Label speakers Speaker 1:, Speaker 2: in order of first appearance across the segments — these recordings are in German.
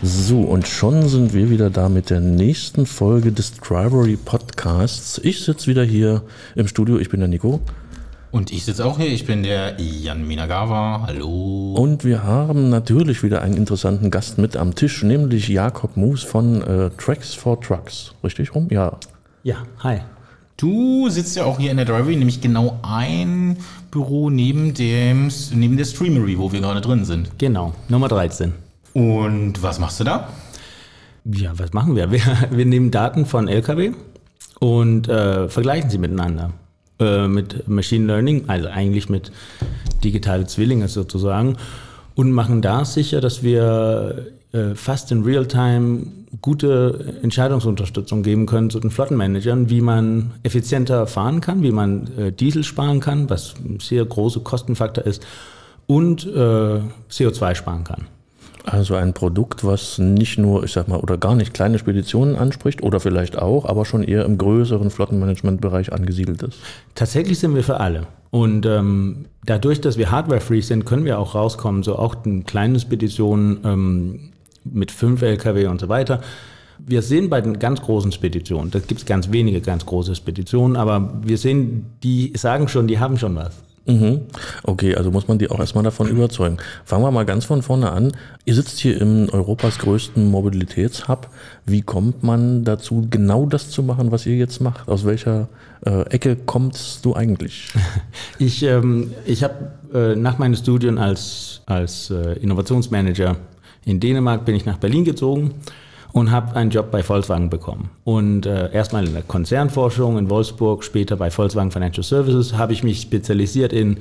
Speaker 1: So, und schon sind wir wieder da mit der nächsten Folge des Drivery Podcasts. Ich sitze wieder hier im Studio, ich bin der Nico.
Speaker 2: Und ich sitze auch hier, ich bin der Jan Minagawa. Hallo.
Speaker 1: Und wir haben natürlich wieder einen interessanten Gast mit am Tisch, nämlich Jakob Moos von äh, Tracks for Trucks. Richtig rum? Ja.
Speaker 3: Ja, hi.
Speaker 2: Du sitzt ja auch hier in der Drivery, nämlich genau ein Büro neben, dem, neben der Streamery, wo wir gerade drin sind.
Speaker 3: Genau, Nummer 13.
Speaker 2: Und was machst du da?
Speaker 3: Ja, was machen wir? Wir, wir nehmen Daten von LKW und äh, vergleichen sie miteinander. Äh, mit Machine Learning, also eigentlich mit digitale Zwillinge sozusagen, und machen da sicher, dass wir äh, fast in Realtime gute Entscheidungsunterstützung geben können zu den Flottenmanagern, wie man effizienter fahren kann, wie man äh, Diesel sparen kann, was ein sehr großer Kostenfaktor ist, und äh, CO2 sparen kann.
Speaker 1: Also ein Produkt, was nicht nur, ich sag mal, oder gar nicht kleine Speditionen anspricht oder vielleicht auch, aber schon eher im größeren Flottenmanagementbereich angesiedelt ist.
Speaker 3: Tatsächlich sind wir für alle. Und ähm, dadurch, dass wir hardware-free sind, können wir auch rauskommen, so auch eine kleine Spedition ähm, mit fünf Lkw und so weiter. Wir sehen bei den ganz großen Speditionen, da gibt es ganz wenige ganz große Speditionen, aber wir sehen, die sagen schon, die haben schon was.
Speaker 1: Mhm. Okay, also muss man die auch erstmal davon überzeugen. Fangen wir mal ganz von vorne an. Ihr sitzt hier im Europas größten Mobilitätshub. Wie kommt man dazu, genau das zu machen, was ihr jetzt macht? Aus welcher äh, Ecke kommst du eigentlich?
Speaker 3: Ich, ähm, ich habe äh, nach meinen Studien als, als äh, Innovationsmanager in Dänemark bin ich nach Berlin gezogen und habe einen Job bei Volkswagen bekommen. Und äh, erstmal in der Konzernforschung in Wolfsburg, später bei Volkswagen Financial Services habe ich mich spezialisiert in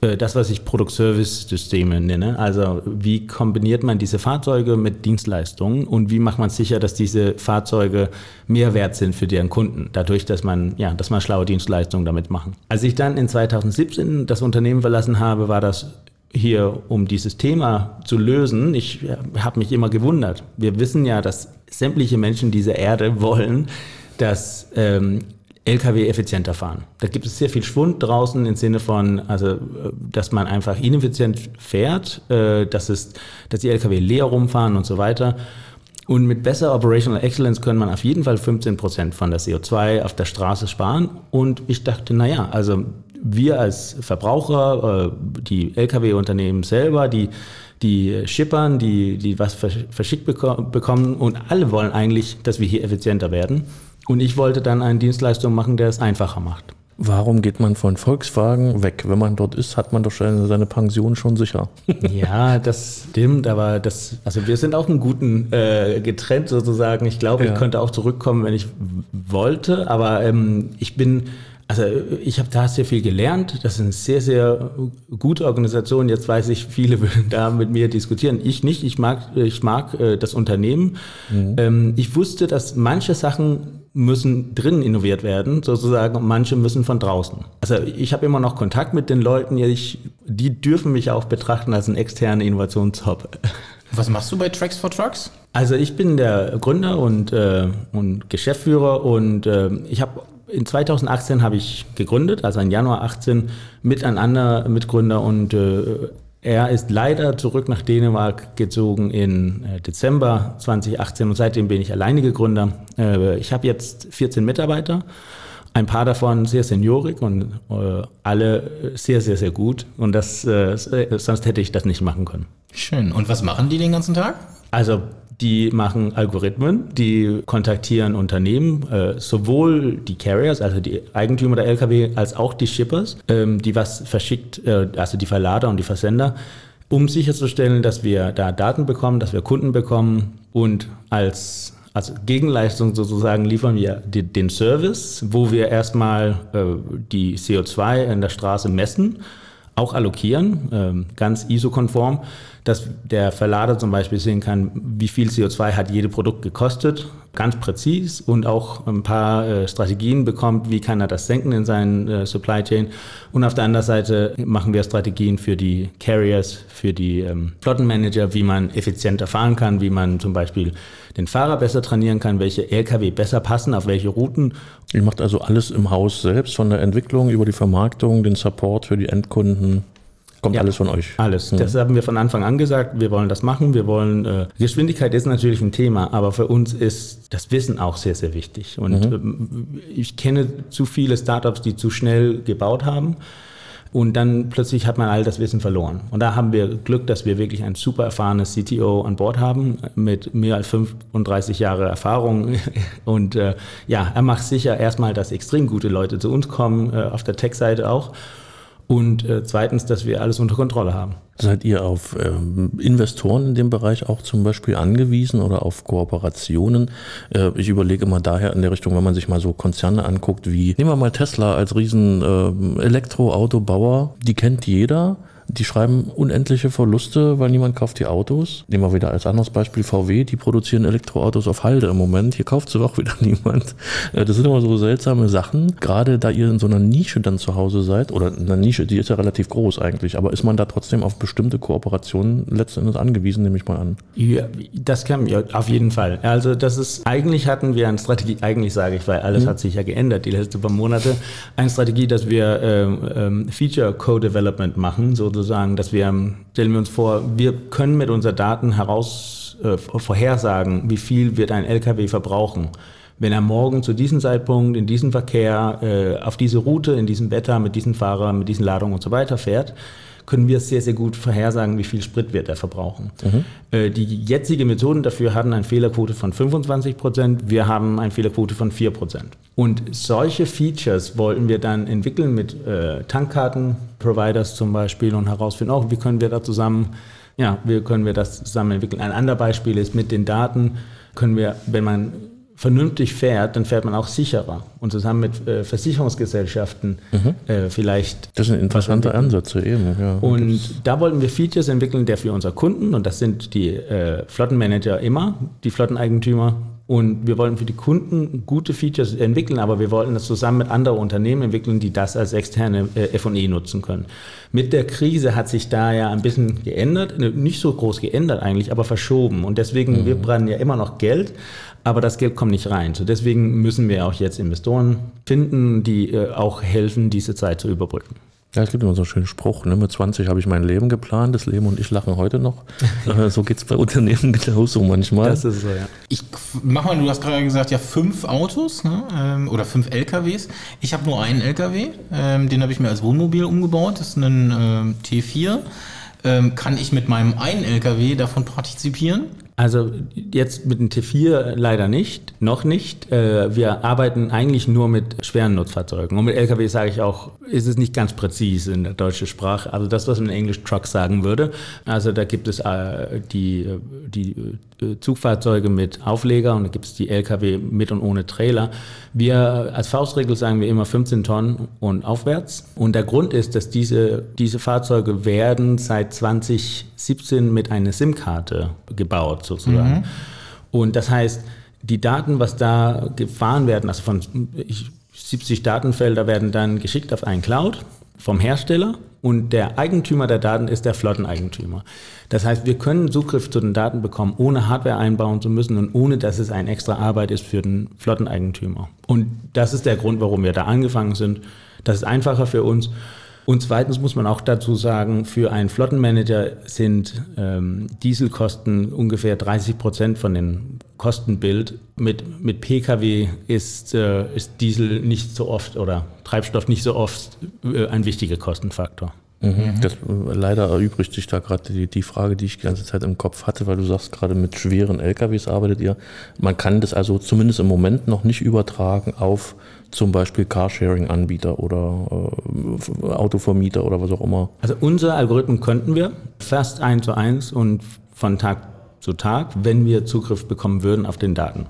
Speaker 3: äh, das, was ich Produkt-Service-Systeme nenne. Also wie kombiniert man diese Fahrzeuge mit Dienstleistungen und wie macht man sicher, dass diese Fahrzeuge mehr wert sind für deren Kunden, dadurch, dass man, ja, dass man schlaue Dienstleistungen damit machen. Als ich dann in 2017 das Unternehmen verlassen habe, war das hier, um dieses Thema zu lösen, ich habe mich immer gewundert. Wir wissen ja, dass sämtliche Menschen dieser Erde wollen, dass ähm, Lkw effizienter fahren. Da gibt es sehr viel Schwund draußen im Sinne von, also, dass man einfach ineffizient fährt, äh, dass, es, dass die Lkw leer rumfahren und so weiter. Und mit besser Operational Excellence können man auf jeden Fall 15 Prozent von der CO2 auf der Straße sparen. Und ich dachte, naja, also wir als Verbraucher, äh, die Lkw-Unternehmen selber, die, die Schippern, die, die was verschickt bekommen und alle wollen eigentlich, dass wir hier effizienter werden. Und ich wollte dann eine Dienstleistung machen, der es einfacher macht.
Speaker 1: Warum geht man von Volkswagen weg? Wenn man dort ist, hat man doch seine, seine Pension schon sicher.
Speaker 3: ja, das stimmt, aber das, also wir sind auch einen guten äh, getrennt sozusagen. Ich glaube, ja. ich könnte auch zurückkommen, wenn ich wollte, aber ähm, ich bin also ich habe da sehr viel gelernt. Das ist eine sehr, sehr gute Organisation. Jetzt weiß ich, viele würden da mit mir diskutieren. Ich nicht. Ich mag, ich mag äh, das Unternehmen. Mhm. Ähm, ich wusste, dass manche Sachen müssen drinnen innoviert werden, sozusagen, und manche müssen von draußen. Also ich habe immer noch Kontakt mit den Leuten. Ich, die dürfen mich auch betrachten als einen externen Innovationshub.
Speaker 2: Was machst du bei Tracks for Trucks?
Speaker 3: Also ich bin der Gründer und, äh, und Geschäftsführer und äh, ich habe in 2018 habe ich gegründet, also im Januar 18 mit einem anderen Mitgründer und äh, er ist leider zurück nach Dänemark gezogen in äh, Dezember 2018 und seitdem bin ich alleine Gründer. Äh, ich habe jetzt 14 Mitarbeiter, ein paar davon sehr seniorig und äh, alle sehr, sehr, sehr gut und das, äh, sonst hätte ich das nicht machen können.
Speaker 2: Schön. Und was machen die den ganzen Tag?
Speaker 3: Also die machen Algorithmen, die kontaktieren Unternehmen, äh, sowohl die Carriers, also die Eigentümer der Lkw, als auch die Shippers, ähm, die was verschickt, äh, also die Verlader und die Versender, um sicherzustellen, dass wir da Daten bekommen, dass wir Kunden bekommen und als als Gegenleistung sozusagen liefern wir den Service, wo wir erstmal äh, die CO2 in der Straße messen, auch allokieren, äh, ganz ISO-konform dass der Verlader zum Beispiel sehen kann, wie viel CO2 hat jede Produkt gekostet, ganz präzis und auch ein paar äh, Strategien bekommt, wie kann er das senken in seinen äh, Supply Chain. Und auf der anderen Seite machen wir Strategien für die Carriers, für die ähm, Flottenmanager, wie man effizienter fahren kann, wie man zum Beispiel den Fahrer besser trainieren kann, welche Lkw besser passen, auf welche Routen.
Speaker 1: Ihr macht also alles im Haus selbst, von der Entwicklung über die Vermarktung, den Support für die Endkunden. Kommt
Speaker 3: Ja.
Speaker 1: alles von euch.
Speaker 3: Alles. Das haben wir von Anfang an gesagt. Wir wollen das machen. Wir wollen. Äh, Geschwindigkeit ist natürlich ein Thema, aber für uns ist das Wissen auch sehr, sehr wichtig. Und ähm, ich kenne zu viele Startups, die zu schnell gebaut haben. Und dann plötzlich hat man all das Wissen verloren. Und da haben wir Glück, dass wir wirklich ein super erfahrenes CTO an Bord haben mit mehr als 35 Jahre Erfahrung. Und äh, ja, er macht sicher erstmal, dass extrem gute Leute zu uns kommen, äh, auf der Tech-Seite auch. Und äh, zweitens, dass wir alles unter Kontrolle haben.
Speaker 1: Seid ihr auf ähm, Investoren in dem Bereich auch zum Beispiel angewiesen oder auf Kooperationen? Äh, ich überlege immer daher in der Richtung, wenn man sich mal so Konzerne anguckt, wie nehmen wir mal Tesla als riesen ähm, Elektroautobauer, die kennt jeder. Die schreiben unendliche Verluste, weil niemand kauft die Autos. Nehmen wir wieder als anderes Beispiel VW, die produzieren Elektroautos auf Halde im Moment. Hier kauft sie doch wieder niemand. Äh, Das sind immer so seltsame Sachen. Gerade da ihr in so einer Nische dann zu Hause seid, oder in einer Nische, die ist ja relativ groß eigentlich, aber ist man da trotzdem auf bestimmte Kooperationen letzten Endes angewiesen, nehme ich mal an.
Speaker 3: Ja, das kann ja, auf jeden Fall. Also das ist, eigentlich hatten wir eine Strategie, eigentlich sage ich, weil alles hat sich ja geändert die letzten paar Monate, eine Strategie, dass wir ähm, ähm, Feature Co-Development machen, sozusagen, dass wir, ähm, stellen wir uns vor, wir können mit unseren Daten heraus äh, vorhersagen, wie viel wird ein LKW verbrauchen. Wenn er morgen zu diesem Zeitpunkt, in diesem Verkehr, äh, auf diese Route, in diesem Wetter, mit diesen Fahrern, mit diesen Ladungen und so weiter fährt, können wir sehr, sehr gut vorhersagen, wie viel Sprit wird er verbrauchen. Äh, die jetzigen Methoden dafür hatten eine Fehlerquote von 25 Prozent, wir haben eine Fehlerquote von 4 Prozent. Und solche Features wollten wir dann entwickeln mit äh, Tankkarten-Providers zum Beispiel und herausfinden, auch wie können wir da zusammen, ja, wie können wir das zusammen entwickeln. Ein anderes Beispiel ist, mit den Daten können wir, wenn man vernünftig fährt, dann fährt man auch sicherer. Und zusammen mit äh, Versicherungsgesellschaften äh, vielleicht
Speaker 1: Das sind interessante Ansätze eben. Ja.
Speaker 3: und da wollten wir Features entwickeln, der für unsere Kunden, und das sind die äh, Flottenmanager immer, die Flotteneigentümer, und wir wollten für die Kunden gute Features entwickeln, aber wir wollten das zusammen mit anderen Unternehmen entwickeln, die das als externe äh, F&E nutzen können. Mit der Krise hat sich da ja ein bisschen geändert, ne, nicht so groß geändert eigentlich, aber verschoben. Und deswegen, wir brennen ja immer noch Geld, aber das Geld kommt nicht rein. So deswegen müssen wir auch jetzt Investoren finden, die äh, auch helfen, diese Zeit zu überbrücken.
Speaker 1: Ja, es gibt immer so einen schönen Spruch, ne? mit 20 habe ich mein Leben geplant, das Leben und ich lachen heute noch. Äh, so geht es bei Unternehmen genauso manchmal.
Speaker 3: Das ist so, ja.
Speaker 2: Ich mach mal, du hast gerade gesagt, ja, fünf Autos ne? ähm, oder fünf LKWs. Ich habe nur einen LKW, ähm, den habe ich mir als Wohnmobil umgebaut. Das ist ein ähm, T4. Ähm, kann ich mit meinem einen LKW davon partizipieren?
Speaker 3: Also jetzt mit dem T4 leider nicht, noch nicht. Äh, Wir arbeiten eigentlich nur mit schweren Nutzfahrzeugen. Und mit LKW sage ich auch, ist es nicht ganz präzise in der deutschen Sprache. Also das, was man in Englisch Truck sagen würde. Also da gibt es äh, die, die äh, Zugfahrzeuge mit Aufleger und da gibt es die LKW mit und ohne Trailer. Wir als Faustregel sagen wir immer 15 Tonnen und aufwärts. Und der Grund ist, dass diese, diese Fahrzeuge werden seit 2017 mit einer SIM-Karte gebaut sozusagen. Und das heißt, die Daten, was da gefahren werden, also von ich, 70 Datenfelder werden dann geschickt auf einen Cloud vom Hersteller und der Eigentümer der Daten ist der Flotteneigentümer. Das heißt, wir können Zugriff zu den Daten bekommen, ohne Hardware einbauen zu müssen und ohne, dass es eine extra Arbeit ist für den Flotteneigentümer. Und das ist der Grund, warum wir da angefangen sind. Das ist einfacher für uns. Und zweitens muss man auch dazu sagen, für einen Flottenmanager sind ähm, Dieselkosten ungefähr 30 Prozent von dem Kostenbild. Mit, mit Pkw ist, äh, ist Diesel nicht so oft oder Treibstoff nicht so oft äh, ein wichtiger Kostenfaktor.
Speaker 1: Mhm. Das, äh, leider erübrigt sich da gerade die, die Frage, die ich die ganze Zeit im Kopf hatte, weil du sagst, gerade mit schweren LKWs arbeitet ihr. Man kann das also zumindest im Moment noch nicht übertragen auf zum Beispiel Carsharing-Anbieter oder äh, Autovermieter oder was auch immer.
Speaker 3: Also unser Algorithmen könnten wir fast eins zu eins und von Tag zu Tag, wenn wir Zugriff bekommen würden auf den Daten.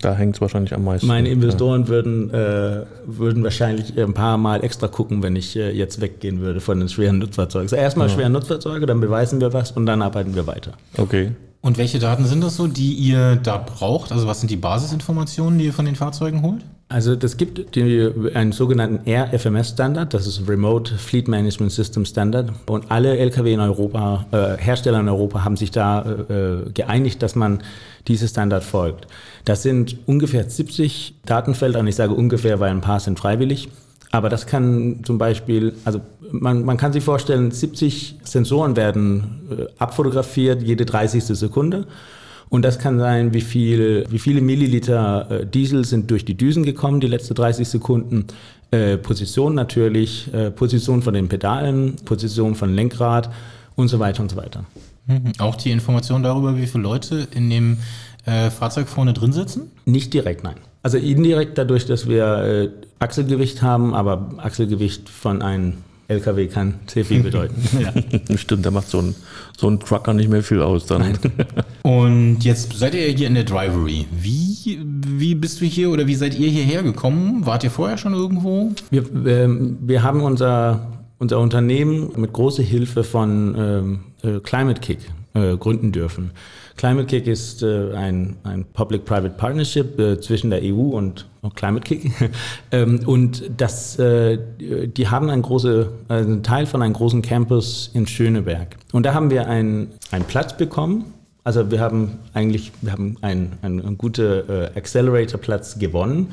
Speaker 1: Da hängt es wahrscheinlich am meisten.
Speaker 3: Meine Investoren würden, äh, würden wahrscheinlich ein paar Mal extra gucken, wenn ich äh, jetzt weggehen würde von den schweren Nutzfahrzeugen. Also erstmal schwere Nutzfahrzeuge, dann beweisen wir was und dann arbeiten wir weiter.
Speaker 1: Okay.
Speaker 2: Und welche Daten sind das so, die ihr da braucht? Also was sind die Basisinformationen, die ihr von den Fahrzeugen holt?
Speaker 3: Also das gibt die, einen sogenannten RFMS-Standard, das ist Remote Fleet Management System Standard. Und alle Lkw in Europa, äh, Hersteller in Europa haben sich da äh, geeinigt, dass man dieses Standard folgt. Das sind ungefähr 70 Datenfelder, und ich sage ungefähr, weil ein paar sind freiwillig. Aber das kann zum Beispiel, also man, man kann sich vorstellen, 70 Sensoren werden äh, abfotografiert jede 30. Sekunde. Und das kann sein, wie, viel, wie viele Milliliter äh, Diesel sind durch die Düsen gekommen, die letzten 30 Sekunden. Äh, Position natürlich, äh, Position von den Pedalen, Position von Lenkrad und so weiter und so weiter.
Speaker 2: Mhm. Auch die Information darüber, wie viele Leute in dem äh, Fahrzeug vorne drin sitzen?
Speaker 3: Nicht direkt, nein. Also indirekt dadurch, dass wir äh, Achselgewicht haben, aber Achselgewicht von einem LKW kann sehr viel bedeuten.
Speaker 1: ja. Stimmt, da macht so ein, so ein Trucker nicht mehr viel aus dann.
Speaker 2: Und jetzt seid ihr hier in der Drivery. Wie, wie bist du hier oder wie seid ihr hierher gekommen? Wart ihr vorher schon irgendwo?
Speaker 3: Wir, ähm, wir haben unser, unser Unternehmen mit großer Hilfe von ähm, äh, Climate Kick äh, gründen dürfen. Climate Kick ist äh, ein, ein Public-Private Partnership äh, zwischen der EU und Climate Kick. ähm, und das, äh, die haben einen, große, einen Teil von einem großen Campus in Schöneberg. Und da haben wir einen, einen Platz bekommen. Also wir haben eigentlich wir haben einen, einen, einen guten äh, Accelerator-Platz gewonnen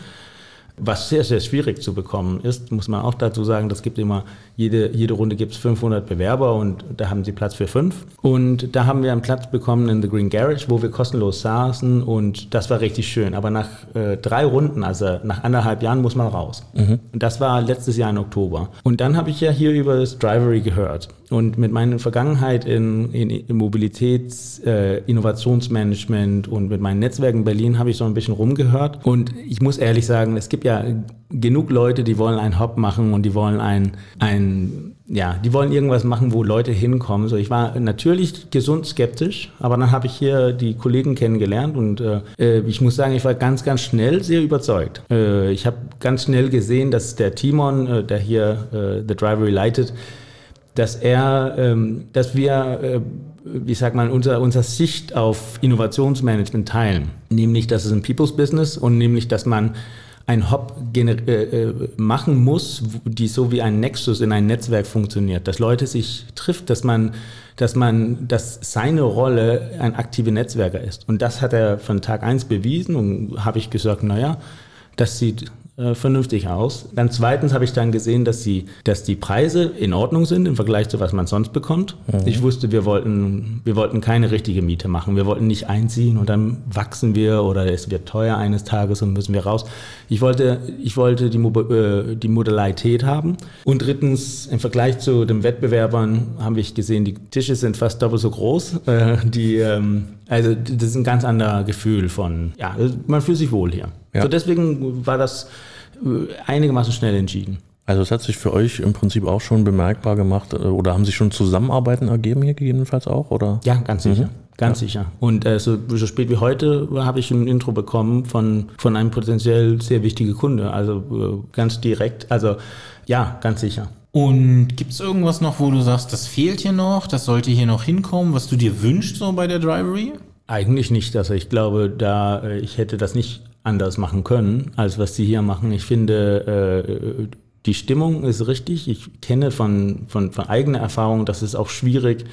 Speaker 3: was sehr, sehr schwierig zu bekommen ist, muss man auch dazu sagen, das gibt immer, jede, jede Runde gibt es 500 Bewerber und da haben sie Platz für fünf. Und da haben wir einen Platz bekommen in The Green Garage, wo wir kostenlos saßen und das war richtig schön. Aber nach äh, drei Runden, also nach anderthalb Jahren, muss man raus. Mhm. Und das war letztes Jahr im Oktober. Und dann habe ich ja hier über das Drivery gehört. Und mit meiner Vergangenheit in, in, in Mobilitäts-, äh, Innovationsmanagement und mit meinen Netzwerken in Berlin habe ich so ein bisschen rumgehört. Und ich muss ehrlich sagen, es gibt ja genug Leute, die wollen einen Hop machen und die wollen ein, ein ja, die wollen irgendwas machen, wo Leute hinkommen. So, ich war natürlich gesund skeptisch, aber dann habe ich hier die Kollegen kennengelernt und äh, äh ich muss sagen, ich war ganz, ganz schnell sehr überzeugt. Äh, ich habe ganz schnell gesehen, dass der Timon, äh, der hier äh, The Drivery leitet, dass er, ähm, dass wir, äh, wie sagt man, unser, unser Sicht auf Innovationsmanagement teilen. Nämlich, dass es ein People's Business und nämlich, dass man ein Hop äh, äh, machen muss, die so wie ein Nexus in ein Netzwerk funktioniert, dass Leute sich trifft, dass man, dass man, dass seine Rolle ein aktiver Netzwerker ist. Und das hat er von Tag eins bewiesen und habe ich gesagt, naja, das sieht äh, vernünftig aus. Dann zweitens habe ich dann gesehen, dass die, dass die Preise in Ordnung sind im Vergleich zu was man sonst bekommt. Mhm. Ich wusste, wir wollten, wir wollten keine richtige Miete machen. Wir wollten nicht einziehen und dann wachsen wir oder es wird teuer eines Tages und müssen wir raus. Ich wollte, ich wollte die, äh, die Modalität haben. Und drittens, im Vergleich zu den Wettbewerbern habe ich gesehen, die Tische sind fast doppelt so groß. Äh, die, ähm, also das ist ein ganz anderes Gefühl von, ja, man fühlt sich wohl hier. Ja. So deswegen war das äh, einigermaßen schnell entschieden.
Speaker 1: Also es hat sich für euch im Prinzip auch schon bemerkbar gemacht äh, oder haben sich schon Zusammenarbeiten ergeben hier gegebenenfalls auch? Oder?
Speaker 3: Ja, ganz sicher. Mhm. Ganz ja. sicher. Und äh, so, so, spät wie heute habe ich ein Intro bekommen von, von einem potenziell sehr wichtigen Kunde. Also äh, ganz direkt. Also ja, ganz sicher.
Speaker 2: Und gibt es irgendwas noch, wo du sagst, das fehlt hier noch, das sollte hier noch hinkommen, was du dir wünschst so bei der Drivery?
Speaker 3: Eigentlich nicht. Also ich glaube, da äh, ich hätte das nicht anders machen können, als was sie hier machen. Ich finde, äh, die Stimmung ist richtig. Ich kenne von, von, von eigener Erfahrung, dass es auch schwierig,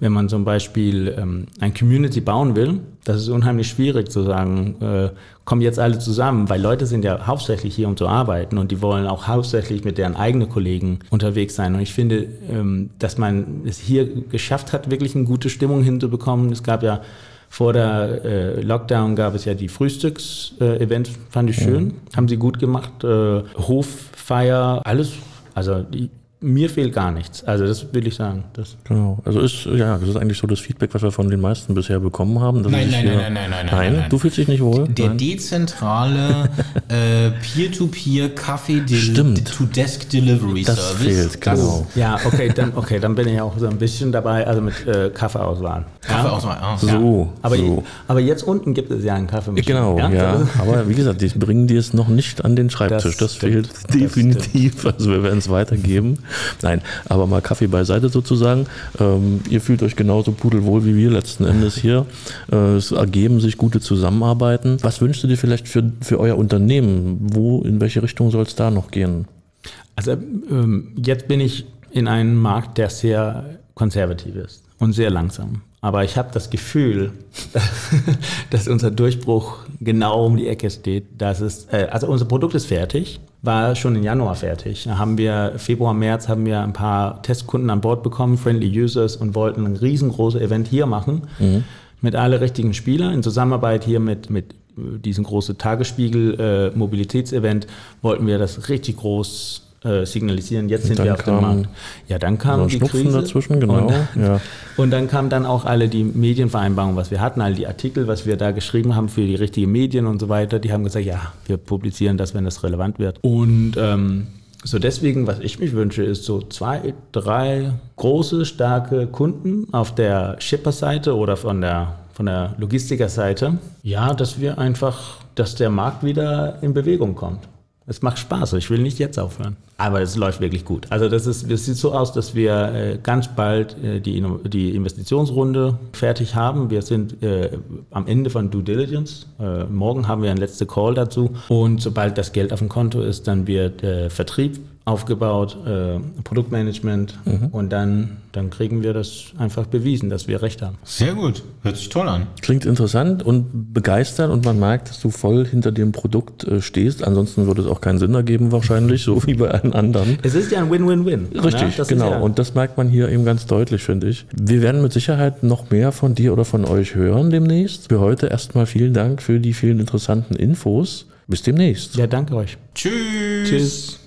Speaker 3: wenn man zum Beispiel ähm, ein Community bauen will, das ist unheimlich schwierig zu sagen, äh, kommen jetzt alle zusammen, weil Leute sind ja hauptsächlich hier, um zu arbeiten und die wollen auch hauptsächlich mit deren eigenen Kollegen unterwegs sein. Und ich finde, ähm, dass man es hier geschafft hat, wirklich eine gute Stimmung hinzubekommen. Es gab ja vor der äh, Lockdown gab es ja die Frühstücks-Events, äh, fand ich schön. Mhm. Haben sie gut gemacht. Äh, Hoffeier, alles. Also die, mir fehlt gar nichts. Also das will ich sagen. Das
Speaker 1: genau. Also ist ja, das ist eigentlich so das Feedback, was wir von den meisten bisher bekommen haben.
Speaker 2: Nein nein, nein, nein, nein, nein,
Speaker 1: nein, nein, Du fühlst dich nicht wohl?
Speaker 2: Der
Speaker 1: nein.
Speaker 2: dezentrale äh, Peer-to-Peer Kaffee to Desk Delivery
Speaker 1: das
Speaker 2: Service.
Speaker 1: Fehlt, genau.
Speaker 3: Ja, okay, dann okay, dann bin ich auch so ein bisschen dabei, also mit äh, Kaffeeauswahl.
Speaker 2: Kaffeeauswahl.
Speaker 1: Ah. So,
Speaker 3: aber,
Speaker 1: so.
Speaker 3: aber jetzt unten gibt es ja einen Kaffee.
Speaker 1: Genau, ja? ja. Aber wie gesagt, die bringen die es noch nicht an den Schreibtisch. Das, das fehlt definitiv. Das also wir werden es weitergeben. Nein, aber mal Kaffee beiseite sozusagen. Ähm, ihr fühlt euch genauso pudelwohl wie wir letzten Endes hier. Äh, es ergeben sich gute Zusammenarbeiten. Was wünschst du dir vielleicht für, für euer Unternehmen? Wo, in welche Richtung soll es da noch gehen?
Speaker 3: Also ähm, jetzt bin ich in einem Markt, der sehr konservativ ist und sehr langsam. Aber ich habe das Gefühl, dass unser Durchbruch genau um die Ecke steht. Dass es, äh, also unser Produkt ist fertig. War schon im Januar fertig. Da haben wir Februar, März haben wir ein paar Testkunden an Bord bekommen, Friendly Users und wollten ein riesengroßes Event hier machen mhm. mit alle richtigen Spielern in Zusammenarbeit hier mit, mit diesem großen Tagesspiegel äh, Mobilitätsevent wollten wir das richtig groß äh, signalisieren, jetzt sind wir auf dem Markt. Ja, dann kam die
Speaker 1: Schnupfen
Speaker 3: Krise.
Speaker 1: dazwischen, genau.
Speaker 3: Und,
Speaker 1: ja.
Speaker 3: und dann kamen dann auch alle die Medienvereinbarungen, was wir hatten, all die Artikel, was wir da geschrieben haben für die richtigen Medien und so weiter. Die haben gesagt, ja, wir publizieren das, wenn das relevant wird. Und ähm, so deswegen, was ich mich wünsche, ist so zwei, drei große, starke Kunden auf der Shipper-Seite oder von der von der Logistiker-Seite. Ja, dass wir einfach, dass der Markt wieder in Bewegung kommt. Es macht Spaß. Ich will nicht jetzt aufhören. Aber es läuft wirklich gut. Also das ist, es sieht so aus, dass wir äh, ganz bald äh, die, die Investitionsrunde fertig haben. Wir sind äh, am Ende von Due Diligence. Äh, morgen haben wir einen letzten Call dazu. Und sobald das Geld auf dem Konto ist, dann wird äh, Vertrieb aufgebaut, äh, Produktmanagement mhm. und dann, dann kriegen wir das einfach bewiesen, dass wir recht haben.
Speaker 2: Sehr gut, hört sich toll an.
Speaker 1: Klingt interessant und begeistert und man merkt, dass du voll hinter dem Produkt äh, stehst. Ansonsten würde es auch keinen Sinn ergeben wahrscheinlich, so wie bei allen anderen.
Speaker 3: Es ist ja ein Win-Win-Win.
Speaker 1: Ne? Richtig, ja, genau. Ja und das merkt man hier eben ganz deutlich, finde ich. Wir werden mit Sicherheit noch mehr von dir oder von euch hören demnächst. Für heute erstmal vielen Dank für die vielen interessanten Infos. Bis demnächst.
Speaker 3: Ja, danke euch.
Speaker 2: Tschüss.
Speaker 3: Tschüss.